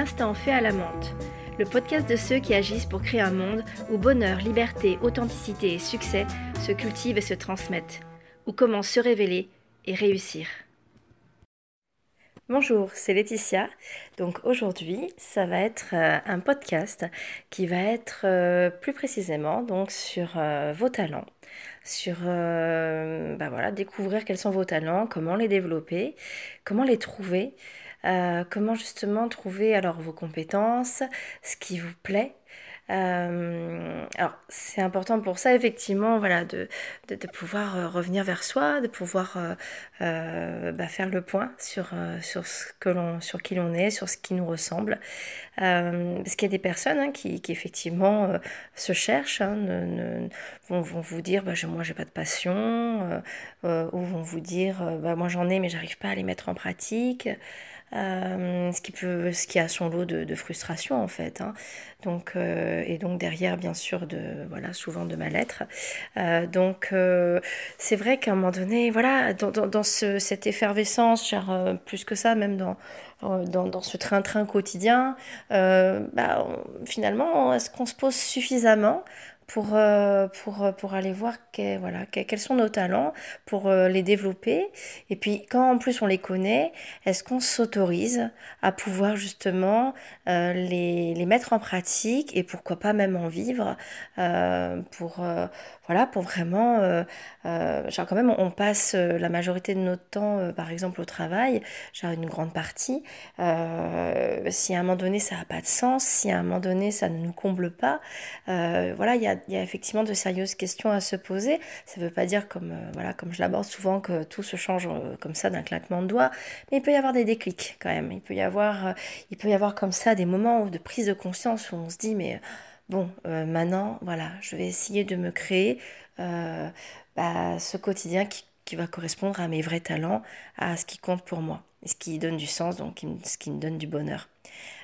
L'instant fait à la menthe, le podcast de ceux qui agissent pour créer un monde où bonheur, liberté, authenticité et succès se cultivent et se transmettent, ou comment se révéler et réussir. Bonjour, c'est Laetitia. Donc aujourd'hui, ça va être euh, un podcast qui va être euh, plus précisément donc sur euh, vos talents, sur bah voilà, découvrir quels sont vos talents, comment les développer, comment les trouver, comment justement trouver alors vos compétences, ce qui vous plaît, euh, alors, c'est important pour ça, effectivement, voilà, de, de, pouvoir euh, revenir vers soi, de pouvoir euh, bah, faire le point sur, sur, ce que l'on, sur qui l'on est, sur ce qui nous ressemble. parce qu'il y a des personnes hein, qui, qui, effectivement, se cherchent, hein, vont, vont, vous dire bah, Moi, j'ai pas de passion, ou vont vous dire bah, Moi, j'en ai, mais j'arrive pas à les mettre en pratique. Euh, ce, qui peut, ce qui a son lot de, frustration en fait. Hein. Donc, euh, et donc derrière, bien sûr, de, voilà, souvent de mal-être. Euh, donc c'est vrai qu'à un moment donné, voilà, dans, dans, ce, cette effervescence, plus que ça, même dans, dans, dans ce train-train quotidien, bah, finalement, est-ce qu'on se pose suffisamment pour, euh, pour, euh, pour aller voir voilà, quels sont nos talents, pour euh, les développer. Et puis quand en plus on les connaît, est-ce qu'on s'autorise à pouvoir justement les, les, mettre en pratique et pourquoi pas même en vivre pour, voilà, pour vraiment... genre quand même on passe la majorité de notre temps par exemple au travail, genre une grande partie. si à un moment donné ça n'a pas de sens, si à un moment donné ça ne nous comble pas, voilà, il y a y a effectivement de sérieuses questions à se poser. Ça ne veut pas dire, comme, euh, voilà, comme je l'aborde souvent, que tout se change euh, comme ça d'un claquement de doigts, mais il peut y avoir des déclics quand même. Il peut y avoir, euh, il peut y avoir comme ça des moments de prise de conscience où on se dit, mais bon, maintenant, voilà, je vais essayer de me créer bah, ce quotidien qui, va correspondre à mes vrais talents, à ce qui compte pour moi, ce qui donne du sens, donc ce qui me donne du bonheur.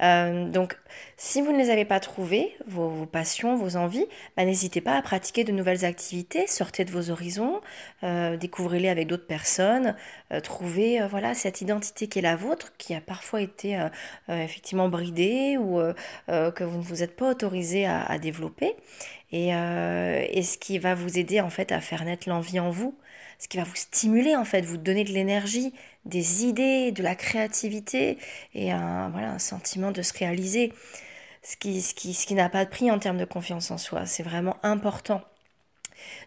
Euh, donc, si vous ne les avez pas trouvés, vos, passions, vos envies, bah, n'hésitez pas à pratiquer de nouvelles activités, sortez de vos horizons, euh, découvrez-les avec d'autres personnes, euh, trouvez voilà cette identité qui est la vôtre, qui a parfois été effectivement bridée ou que vous ne vous êtes pas autorisé à, développer, et, ce qui va vous aider en fait à faire naître l'envie en vous ce qui va vous stimuler en fait, vous donner de l'énergie, des idées, de la créativité et un, voilà, sentiment de se réaliser. Ce qui, ce qui, ce qui n'a pas de prix en termes de confiance en soi. C'est vraiment important.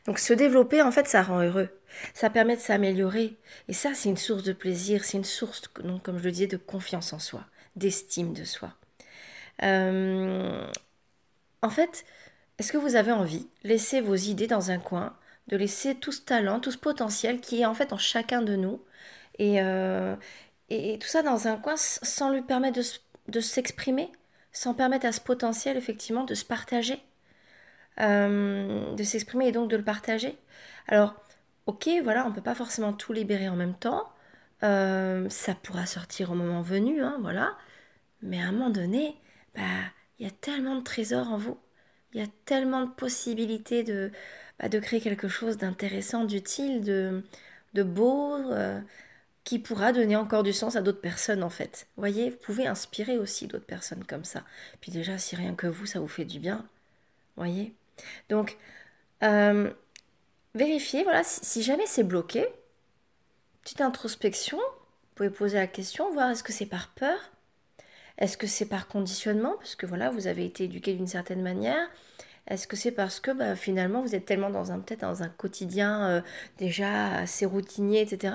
Donc se développer, en fait, ça rend heureux. Ça permet de s'améliorer. Et ça, c'est une source de plaisir, c'est une source, donc, comme je le disais, de confiance en soi, d'estime de soi. Euh, en fait, est-ce que vous avez envie Laissez vos idées dans un coin de laisser tout ce talent, tout ce potentiel qui est en fait en chacun de nous. Et, euh, et, tout ça dans un coin sans lui permettre de, s'exprimer, sans permettre à ce potentiel effectivement de se partager, euh, de s'exprimer et donc de le partager. Alors, ok, voilà, on ne peut pas forcément tout libérer en même temps. Euh, ça pourra sortir au moment venu, hein, voilà. Mais à un moment donné, bah, il y a tellement de trésors en vous. Il y a tellement de possibilités de, bah, de créer quelque chose d'intéressant, d'utile, de, de beau, euh, qui pourra donner encore du sens à d'autres personnes en fait. Vous voyez, vous pouvez inspirer aussi d'autres personnes comme ça. Puis déjà, si rien que vous, ça vous fait du bien, voyez. Donc, euh, vérifiez, voilà, si, jamais c'est bloqué, petite introspection, vous pouvez poser la question, voir est-ce que c'est par peur, est-ce que c'est par conditionnement, parce que voilà, vous avez été éduqué d'une certaine manière, est-ce que c'est parce que bah, finalement vous êtes tellement dans un peut-être dans un quotidien euh, déjà assez routinier, etc.,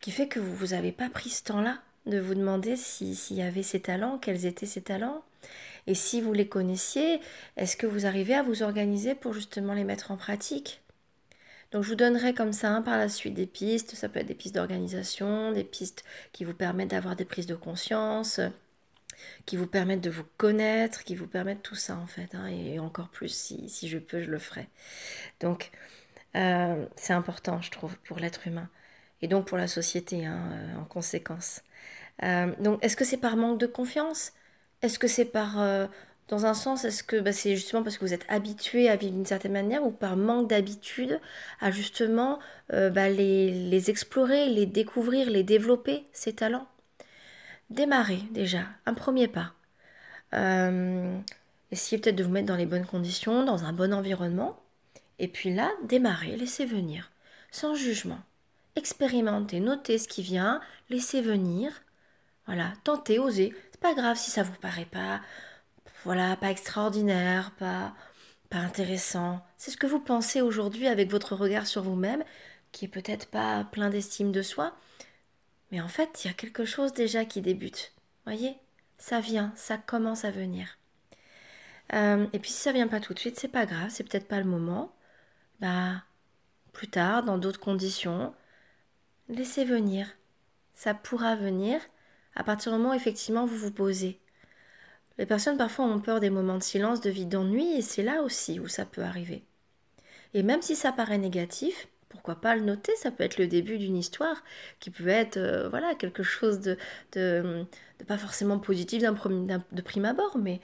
qui fait que vous n'avez pas pris ce temps-là de vous demander s'il y avait ces talents, quels étaient ces talents? Et si vous les connaissiez, est-ce que vous arrivez à vous organiser pour justement les mettre en pratique? Donc je vous donnerai comme ça hein, par la suite des pistes, ça peut être des pistes d'organisation, des pistes qui vous permettent d'avoir des prises de conscience, qui vous permettent de vous connaître, qui vous permettent tout ça en fait, hein, et encore plus si, si, je peux, je le ferai. Donc euh, c'est important, je trouve, pour l'être humain, et donc pour la société hein, euh, en conséquence. Euh, donc est-ce que c'est par manque de confiance? Est-ce que c'est par... dans un sens, est-ce que bah, c'est justement parce que vous êtes habitué à vivre d'une certaine manière ou par manque d'habitude à justement bah, les, les explorer, les découvrir, les développer, ces talents? Démarrer déjà, un premier pas. Euh, essayez peut-être de vous mettre dans les bonnes conditions, dans un bon environnement. Et puis là, démarrez, laissez venir, sans jugement. Expérimentez, notez ce qui vient, laissez venir. Voilà, tentez, osez. C'est pas grave si ça vous paraît pas, voilà, pas extraordinaire, pas, pas intéressant. C'est ce que vous pensez aujourd'hui avec votre regard sur vous-même, qui est peut-être pas plein d'estime de soi, mais en fait, il y a quelque chose déjà qui débute. Voyez, ça vient, ça commence à venir. Euh, et puis si ça vient pas tout de suite, c'est pas grave, c'est peut-être pas le moment. Bah, plus tard, dans d'autres conditions, laissez venir. Ça pourra venir à partir du moment où effectivement vous vous posez. Les personnes parfois ont peur des moments de silence, de vide, d'ennui, et c'est là aussi où ça peut arriver. Et même si ça paraît négatif, pourquoi pas le noter Ça peut être le début d'une histoire qui peut être euh, voilà quelque chose de, pas forcément positif de prime abord, mais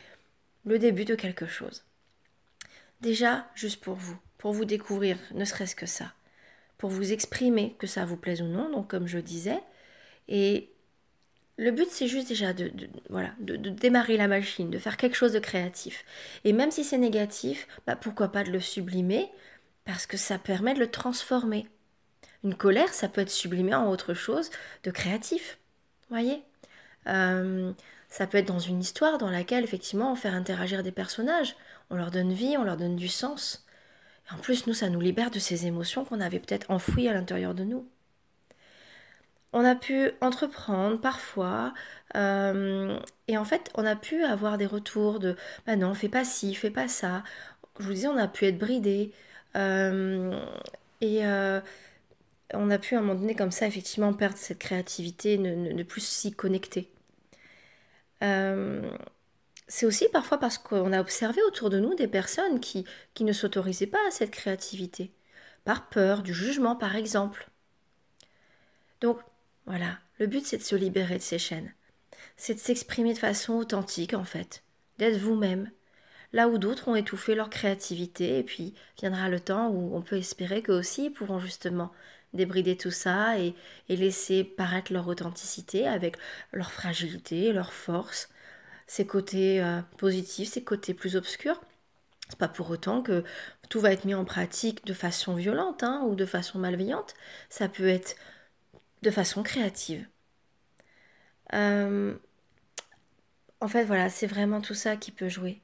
le début de quelque chose. Déjà, juste pour vous, pour vous découvrir, ne serait-ce que ça, pour vous exprimer que ça vous plaise ou non, donc comme je disais, et le but, c'est juste déjà de, voilà, de, démarrer la machine, de faire quelque chose de créatif. Et même si c'est négatif, bah pourquoi pas de le sublimer, parce que ça permet de le transformer. Une colère, ça peut être sublimé en autre chose de créatif. Voyez euh, Ça peut être dans une histoire dans laquelle, effectivement, on fait interagir des personnages. On leur donne vie, on leur donne du sens. En plus, nous, ça nous libère de ces émotions qu'on avait peut-être enfouies à l'intérieur de nous on a pu entreprendre parfois, euh, et en fait, on a pu avoir des retours de bah non, fais pas ci, fais pas ça. Je vous disais, on a pu être bridé, et euh, on a pu à un moment donné, comme ça, effectivement, perdre cette créativité, ne, plus s'y connecter. c'est aussi parfois parce qu'on a observé autour de nous des personnes qui, qui ne s'autorisaient pas à cette créativité, par peur du jugement, par exemple. Donc, voilà, le but c'est de se libérer de ces chaînes. C'est de s'exprimer de façon authentique en fait, d'être vous-même. Là où d'autres ont étouffé leur créativité, et puis viendra le temps où on peut espérer qu'eux aussi pourront justement débrider tout ça et, laisser paraître leur authenticité avec leur fragilité, leur force, ses côtés euh, positifs, ses côtés plus obscurs. C'est pas pour autant que tout va être mis en pratique de façon violente hein, ou de façon malveillante. Ça peut être de façon créative. Euh, en fait, voilà, c'est vraiment tout ça qui peut jouer.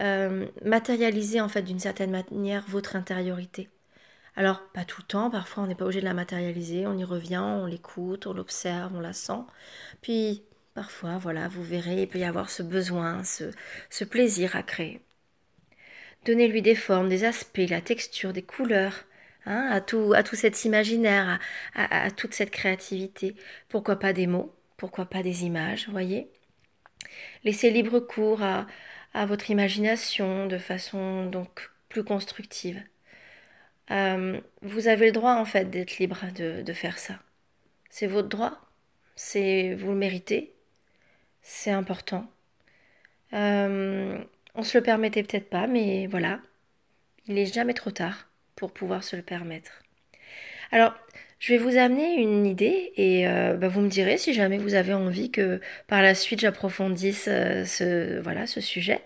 Euh, matérialiser, en fait, d'une certaine manière, votre intériorité. Alors, pas tout le temps, parfois on n'est pas obligé de la matérialiser, on y revient, on l'écoute, on l'observe, on la sent. Puis, parfois, voilà, vous verrez, il peut y avoir ce besoin, ce, plaisir à créer. Donnez-lui des formes, des aspects, la texture, des couleurs, Hein, à, tout, à tout cet imaginaire, à, toute cette créativité. Pourquoi pas des mots Pourquoi pas des images voyez Laissez libre cours à, votre imagination de façon donc plus constructive. Euh, vous avez le droit en fait d'être libre de, faire ça. C'est votre droit. C'est vous le méritez. C'est important. Euh, on se le permettait peut-être pas, mais voilà, il n'est jamais trop tard pour pouvoir se le permettre. Alors, je vais vous amener une idée et euh, bah, vous me direz si jamais vous avez envie que par la suite j'approfondisse euh, ce, voilà, ce sujet.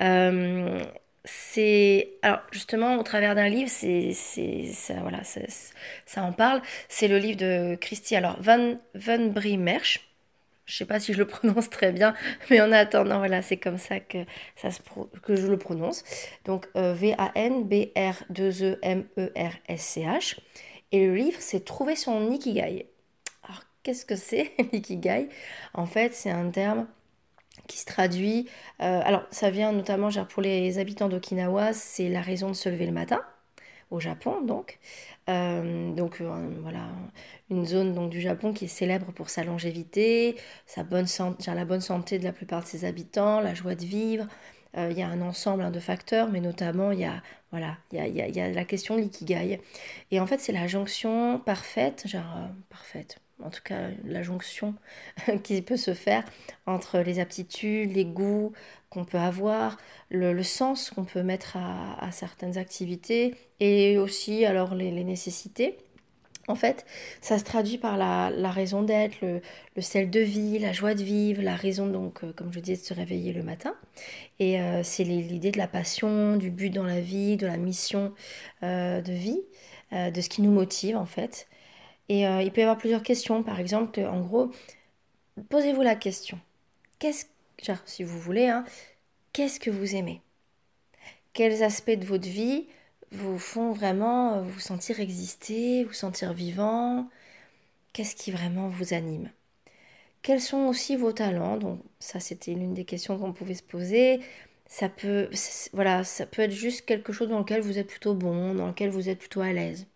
Euh, c'est alors justement au travers d'un livre, c'est ça voilà ça en parle. C'est le livre de Christy alors Van Van Mersch je sais pas si je le prononce très bien, mais en attendant, voilà, c'est comme ça que, ça se que je le prononce. Donc euh, V-A-N-B-R-2-E-M-E-R-S-C-H. Et le livre, c'est Trouver son Ikigai. Alors, qu'est-ce que c'est l'ikigai? En fait, c'est un terme qui se traduit. Euh, alors, ça vient notamment pour les habitants d'Okinawa, c'est la raison de se lever le matin au Japon donc. Euh, donc euh, voilà, une zone donc, du Japon qui est célèbre pour sa longévité, sa bonne santé, la bonne santé de la plupart de ses habitants, la joie de vivre. Euh, il y a un ensemble hein, de facteurs, mais notamment il y a, voilà, il y a, y a, la question de l'ikigai. Et en fait, c'est la jonction parfaite, genre parfaite, en tout cas la jonction qui peut se faire entre les aptitudes, les goûts qu'on peut avoir, le, sens qu'on peut mettre à, certaines activités et aussi alors les, nécessités En fait, ça se traduit par la, raison d'être, le, sel de vie, la joie de vivre, la raison, donc, euh, comme je disais, de se réveiller le matin. Et euh, c'est l'idée de la passion, du but dans la vie, de la mission euh, de vie, de ce qui nous motive, en fait. Et il peut y avoir plusieurs questions. Par exemple, en gros, posez-vous la question. Qu'est-ce, si vous voulez, hein, qu'est-ce que vous aimez? Quels aspects de votre vie vous font vraiment euh, vous sentir exister, vous sentir vivant? Qu'est-ce qui vraiment vous anime? Quels sont aussi vos talents? Donc ça c'était l'une des questions qu'on pouvait se poser. Ça peut ça peut être juste quelque chose dans lequel vous êtes plutôt bon, dans lequel vous êtes plutôt à l'aise.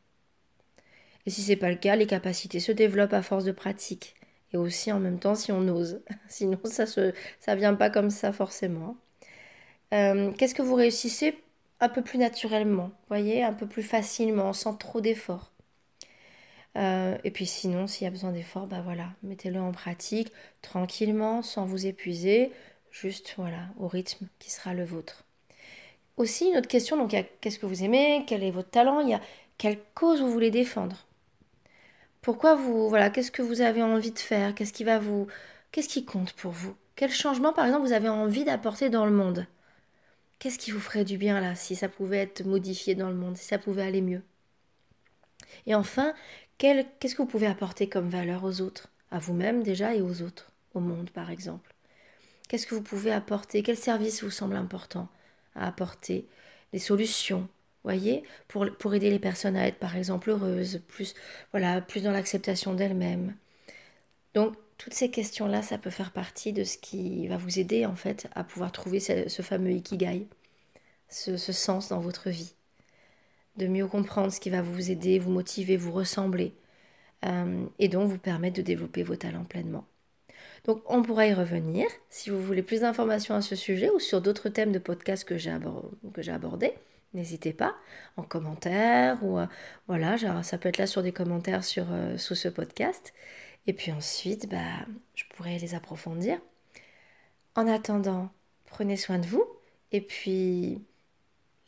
Et si c'est pas le cas, les capacités se développent à force de pratique et aussi en même temps si on ose. Sinon ça se ça vient pas comme ça forcément. Euh, qu'est-ce que vous réussissez un peu plus naturellement, voyez, un peu plus facilement, sans trop d'efforts. Euh, et puis sinon, s'il y a besoin d'efforts, bah voilà, mettez-le en pratique tranquillement, sans vous épuiser, juste voilà, au rythme qui sera le vôtre. Aussi, une autre question, donc qu'est-ce que vous aimez, quel est votre talent, il y a quelle cause vous voulez défendre? Pourquoi vous, voilà, qu'est-ce que vous avez envie de faire, qu'est-ce qui va vous, qu'est-ce qui compte pour vous, quel changement par exemple vous avez envie d'apporter dans le monde? Qu'est-ce qui vous ferait du bien là, si ça pouvait être modifié dans le monde, si ça pouvait aller mieux? Et enfin, qu'est-ce que vous pouvez apporter comme valeur aux autres? À vous-même déjà et aux autres, au monde par exemple. Qu'est-ce que vous pouvez apporter? Quel service vous semble important à apporter? Les solutions, voyez, pour, pour aider les personnes à être par exemple heureuses, plus, voilà, plus dans l'acceptation d'elles-mêmes. Donc, toutes ces questions-là, ça peut faire partie de ce qui va vous aider en fait à pouvoir trouver ce, fameux ikigai, ce, sens dans votre vie, de mieux comprendre ce qui va vous aider, vous motiver, vous ressembler, euh, et donc vous permettre de développer vos talents pleinement. Donc on pourra y revenir si vous voulez plus d'informations à ce sujet ou sur d'autres thèmes de podcast que j'ai abordés. N'hésitez pas en commentaire ou euh, voilà, ça peut être là sur des commentaires sur, euh, sous ce podcast. Et puis ensuite, bah, je pourrais les approfondir. En attendant, prenez soin de vous et puis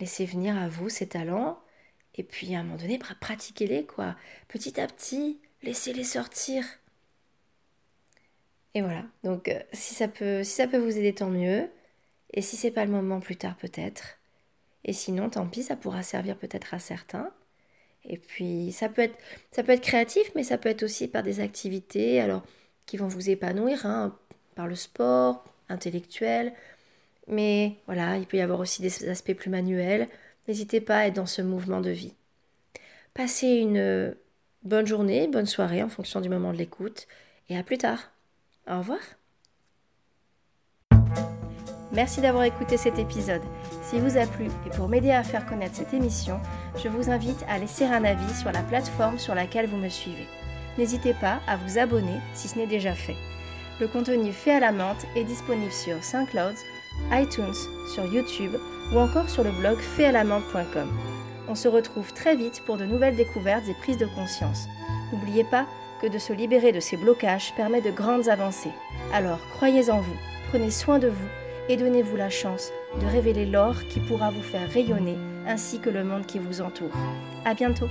laissez venir à vous ces talents. Et puis à un moment donné, pratiquez-les quoi. Petit à petit, laissez-les sortir. Et voilà. Donc euh, si ça peut, si ça peut vous aider, tant mieux. Et si c'est pas le moment, plus tard peut-être. Et sinon, tant pis, ça pourra servir peut-être à certains. Et puis ça peut être, créatif, mais ça peut être aussi par des activités alors, qui vont vous épanouir, hein, par le sport, intellectuel. Mais voilà, il peut y avoir aussi des aspects plus manuels. N'hésitez pas à être dans ce mouvement de vie. Passez une bonne journée, bonne soirée en fonction du moment de l'écoute. Et à plus tard. Au revoir. Merci d'avoir écouté cet épisode. S'il vous a plu et pour m'aider à faire connaître cette émission, je vous invite à laisser un avis sur la plateforme sur laquelle vous me suivez. N'hésitez pas à vous abonner si ce n'est déjà fait. Le contenu fait à la menthe est disponible sur SoundCloud, iTunes, sur YouTube ou encore sur le blog faitalamante.com. On se retrouve très vite pour de nouvelles découvertes et prises de conscience. N'oubliez pas que de se libérer de ces blocages permet de grandes avancées. Alors croyez en vous, prenez soin de vous et donnez-vous la chance de révéler l'or qui pourra vous faire rayonner ainsi que le monde qui vous entoure. À bientôt!